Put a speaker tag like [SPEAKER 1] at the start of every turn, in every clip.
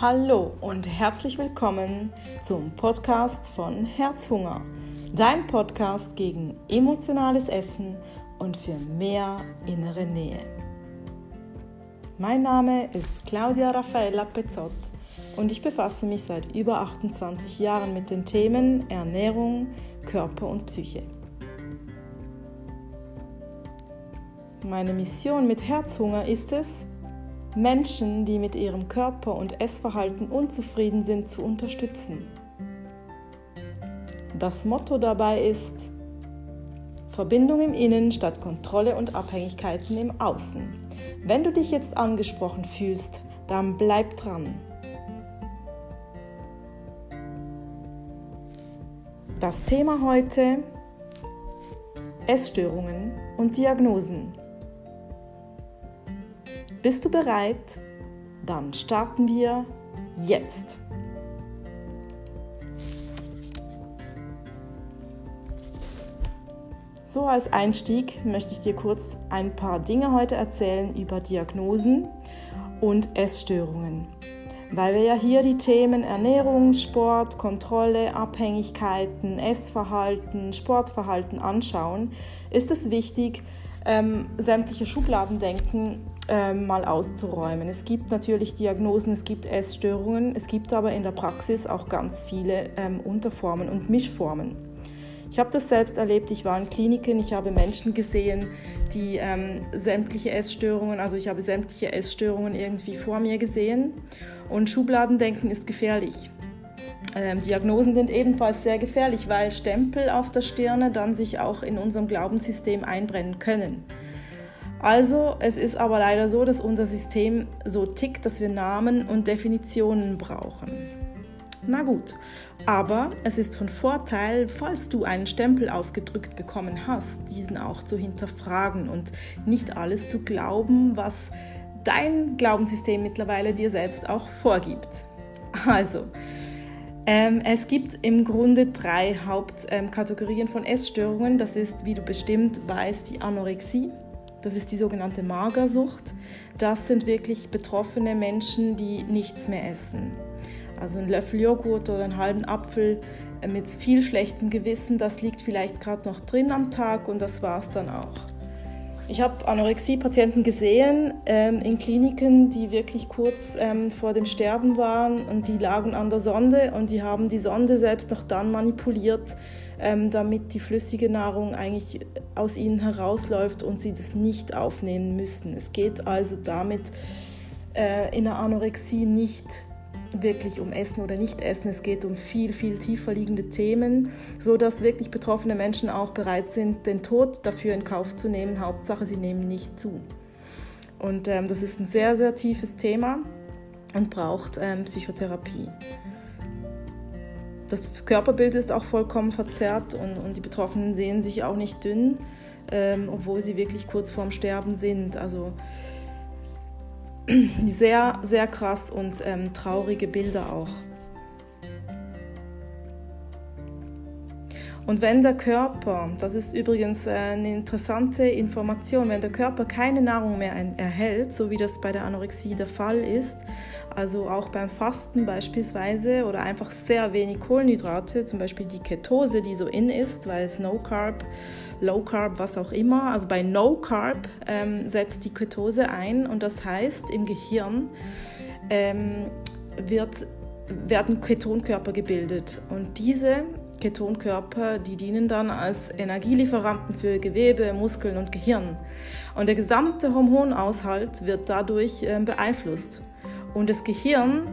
[SPEAKER 1] Hallo und herzlich willkommen zum Podcast von Herzhunger, dein Podcast gegen emotionales Essen und für mehr innere Nähe. Mein Name ist Claudia Raffaella Pezzot und ich befasse mich seit über 28 Jahren mit den Themen Ernährung, Körper und Psyche. Meine Mission mit Herzhunger ist es, Menschen, die mit ihrem Körper und Essverhalten unzufrieden sind, zu unterstützen. Das Motto dabei ist Verbindung im Innen statt Kontrolle und Abhängigkeiten im Außen. Wenn du dich jetzt angesprochen fühlst, dann bleib dran. Das Thema heute Essstörungen und Diagnosen. Bist du bereit? Dann starten wir jetzt. So als Einstieg möchte ich dir kurz ein paar Dinge heute erzählen über Diagnosen und Essstörungen. Weil wir ja hier die Themen Ernährung, Sport, Kontrolle, Abhängigkeiten, Essverhalten, Sportverhalten anschauen, ist es wichtig, ähm, sämtliche Schubladendenken ähm, mal auszuräumen. Es gibt natürlich Diagnosen, es gibt Essstörungen, es gibt aber in der Praxis auch ganz viele ähm, Unterformen und Mischformen. Ich habe das selbst erlebt, ich war in Kliniken, ich habe Menschen gesehen, die ähm, sämtliche Essstörungen, also ich habe sämtliche Essstörungen irgendwie vor mir gesehen und Schubladendenken ist gefährlich. Ähm, Diagnosen sind ebenfalls sehr gefährlich, weil Stempel auf der Stirne dann sich auch in unserem Glaubenssystem einbrennen können. Also es ist aber leider so, dass unser System so tickt, dass wir Namen und Definitionen brauchen. Na gut, aber es ist von Vorteil, falls du einen Stempel aufgedrückt bekommen hast, diesen auch zu hinterfragen und nicht alles zu glauben, was dein Glaubenssystem mittlerweile dir selbst auch vorgibt. Also, ähm, es gibt im Grunde drei Hauptkategorien ähm, von Essstörungen. Das ist, wie du bestimmt weißt, die Anorexie, das ist die sogenannte Magersucht. Das sind wirklich betroffene Menschen, die nichts mehr essen. Also ein Löffel Joghurt oder einen halben Apfel mit viel schlechtem Gewissen, das liegt vielleicht gerade noch drin am Tag und das war es dann auch. Ich habe Anorexie-Patienten gesehen ähm, in Kliniken, die wirklich kurz ähm, vor dem Sterben waren und die lagen an der Sonde und die haben die Sonde selbst noch dann manipuliert, damit die flüssige Nahrung eigentlich aus ihnen herausläuft und sie das nicht aufnehmen müssen. Es geht also damit äh, in der Anorexie nicht wirklich um Essen oder Nicht-Essen. Es geht um viel, viel tiefer liegende Themen, so dass wirklich betroffene Menschen auch bereit sind, den Tod dafür in Kauf zu nehmen. Hauptsache, sie nehmen nicht zu. Und ähm, das ist ein sehr, sehr tiefes Thema und braucht ähm, Psychotherapie. Das Körperbild ist auch vollkommen verzerrt und, und die Betroffenen sehen sich auch nicht dünn, ähm, obwohl sie wirklich kurz vorm Sterben sind. Also sehr, sehr krass und ähm, traurige Bilder auch. Und wenn der Körper, das ist übrigens äh, eine interessante Information, wenn der Körper keine Nahrung mehr erhält, so wie das bei der Anorexie der Fall ist, also auch beim Fasten beispielsweise oder einfach sehr wenig Kohlenhydrate, zum Beispiel die Ketose, die so in ist, weil es No Carb, Low Carb, was auch immer, also bei No Carb ähm, setzt die Ketose ein und das heißt im Gehirn ähm, wird, werden Ketonkörper gebildet und diese Ketonkörper, die dienen dann als Energielieferanten für Gewebe, Muskeln und Gehirn. Und der gesamte Hormonaushalt wird dadurch äh, beeinflusst. Und das Gehirn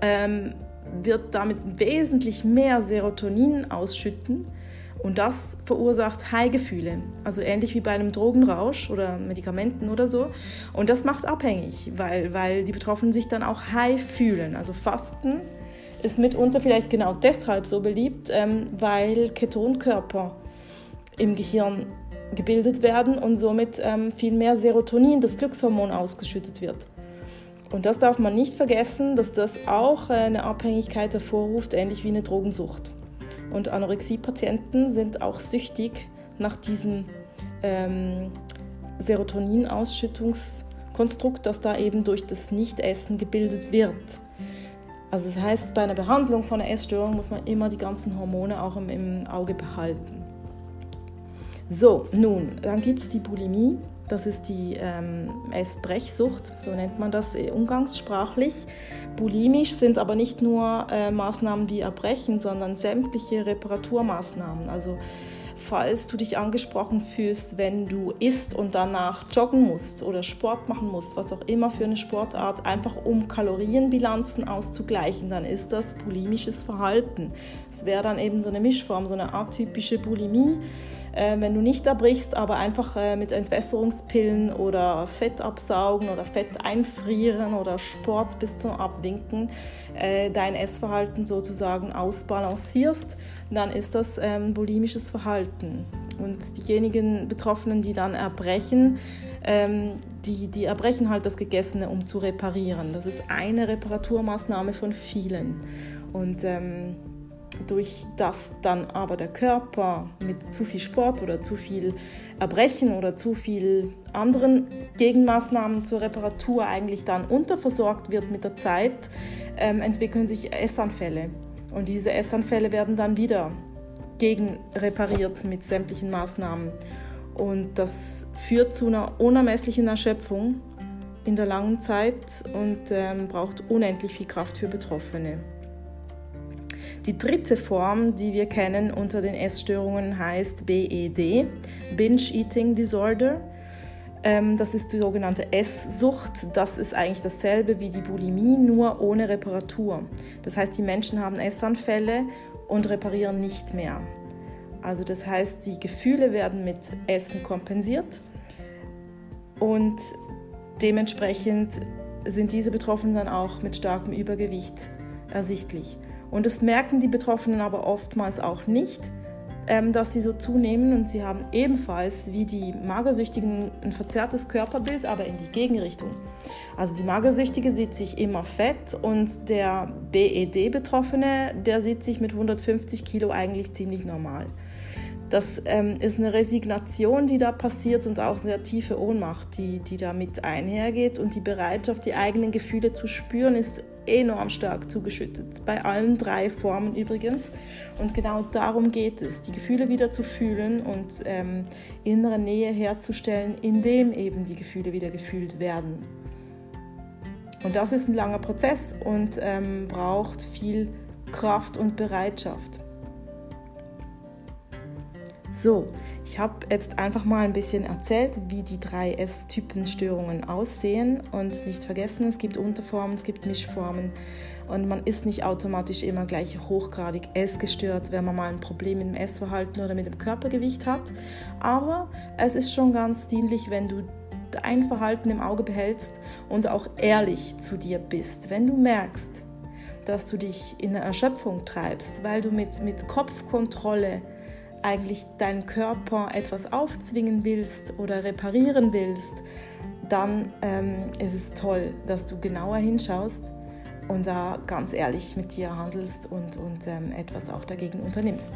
[SPEAKER 1] ähm, wird damit wesentlich mehr Serotonin ausschütten und das verursacht High-Gefühle, also ähnlich wie bei einem Drogenrausch oder Medikamenten oder so. Und das macht abhängig, weil, weil die Betroffenen sich dann auch high fühlen. Also Fasten ist mitunter vielleicht genau deshalb so beliebt, ähm, weil Ketonkörper im Gehirn gebildet werden und somit ähm, viel mehr Serotonin, das Glückshormon, ausgeschüttet wird. Und das darf man nicht vergessen, dass das auch eine Abhängigkeit hervorruft, ähnlich wie eine Drogensucht. Und Anorexie-Patienten sind auch süchtig nach diesem ähm, Serotoninausschüttungskonstrukt, das da eben durch das Nichtessen gebildet wird. Also das heißt, bei einer Behandlung von einer Essstörung muss man immer die ganzen Hormone auch im, im Auge behalten. So, nun, dann gibt es die Bulimie. Das ist die ähm, Essbrechsucht, so nennt man das umgangssprachlich. Bulimisch sind aber nicht nur äh, Maßnahmen wie Erbrechen, sondern sämtliche Reparaturmaßnahmen. Also falls du dich angesprochen fühlst, wenn du isst und danach joggen musst oder Sport machen musst, was auch immer für eine Sportart, einfach um Kalorienbilanzen auszugleichen, dann ist das bulimisches Verhalten. Es wäre dann eben so eine Mischform, so eine atypische Bulimie. Äh, wenn du nicht erbrichst, aber einfach äh, mit Entwässerungspillen oder Fett absaugen oder Fett einfrieren oder Sport bis zum Abwinken äh, dein Essverhalten sozusagen ausbalancierst, dann ist das ähm, bulimisches Verhalten. Und diejenigen Betroffenen, die dann erbrechen, ähm, die, die erbrechen halt das Gegessene, um zu reparieren. Das ist eine Reparaturmaßnahme von vielen. Und ähm, durch das dann aber der Körper mit zu viel Sport oder zu viel Erbrechen oder zu viel anderen Gegenmaßnahmen zur Reparatur eigentlich dann unterversorgt wird mit der Zeit, ähm, entwickeln sich Essanfälle. Und diese Essanfälle werden dann wieder gegen repariert mit sämtlichen Maßnahmen. Und das führt zu einer unermesslichen Erschöpfung in der langen Zeit und ähm, braucht unendlich viel Kraft für Betroffene. Die dritte Form, die wir kennen unter den Essstörungen, heißt BED, Binge Eating Disorder. Ähm, das ist die sogenannte Esssucht. Das ist eigentlich dasselbe wie die Bulimie, nur ohne Reparatur. Das heißt, die Menschen haben Essanfälle und reparieren nicht mehr. Also das heißt, die Gefühle werden mit Essen kompensiert und dementsprechend sind diese Betroffenen dann auch mit starkem Übergewicht ersichtlich. Und das merken die Betroffenen aber oftmals auch nicht, ähm, dass sie so zunehmen und sie haben ebenfalls wie die Magersüchtigen ein verzerrtes Körperbild, aber in die Gegenrichtung. Also die Magersüchtige sieht sich immer fett und der BED-Betroffene, der sieht sich mit 150 Kilo eigentlich ziemlich normal. Das ähm, ist eine Resignation, die da passiert und auch eine tiefe Ohnmacht, die, die damit einhergeht. Und die Bereitschaft, die eigenen Gefühle zu spüren, ist enorm stark zugeschüttet. Bei allen drei Formen übrigens. Und genau darum geht es, die Gefühle wieder zu fühlen und ähm, innere Nähe herzustellen, indem eben die Gefühle wieder gefühlt werden. Und das ist ein langer Prozess und ähm, braucht viel Kraft und Bereitschaft. So, ich habe jetzt einfach mal ein bisschen erzählt, wie die drei S-Typen-Störungen aussehen und nicht vergessen, es gibt Unterformen, es gibt Mischformen und man ist nicht automatisch immer gleich hochgradig S-gestört, wenn man mal ein Problem mit dem Essverhalten oder mit dem Körpergewicht hat. Aber es ist schon ganz dienlich, wenn du dein Verhalten im Auge behältst und auch ehrlich zu dir bist. Wenn du merkst, dass du dich in eine Erschöpfung treibst, weil du mit, mit Kopfkontrolle eigentlich deinen Körper etwas aufzwingen willst oder reparieren willst, dann ähm, ist es toll, dass du genauer hinschaust und da ganz ehrlich mit dir handelst und, und ähm, etwas auch dagegen unternimmst.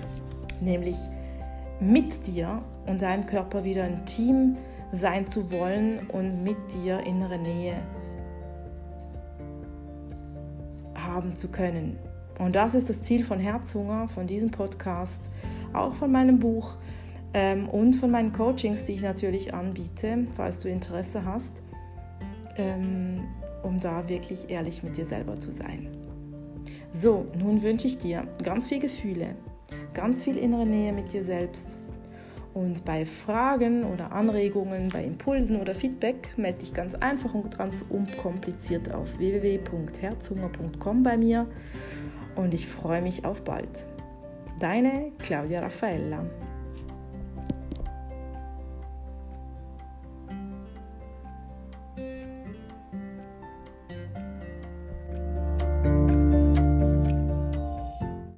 [SPEAKER 1] Nämlich mit dir und deinem Körper wieder ein Team sein zu wollen und mit dir innere Nähe haben zu können. Und das ist das Ziel von Herzhunger, von diesem Podcast, auch von meinem Buch ähm, und von meinen Coachings, die ich natürlich anbiete, falls du Interesse hast, ähm, um da wirklich ehrlich mit dir selber zu sein. So, nun wünsche ich dir ganz viel Gefühle, ganz viel innere Nähe mit dir selbst. Und bei Fragen oder Anregungen, bei Impulsen oder Feedback melde dich ganz einfach und ganz unkompliziert auf www.herzhunger.com bei mir und ich freue mich auf bald. Deine Claudia Raffaella.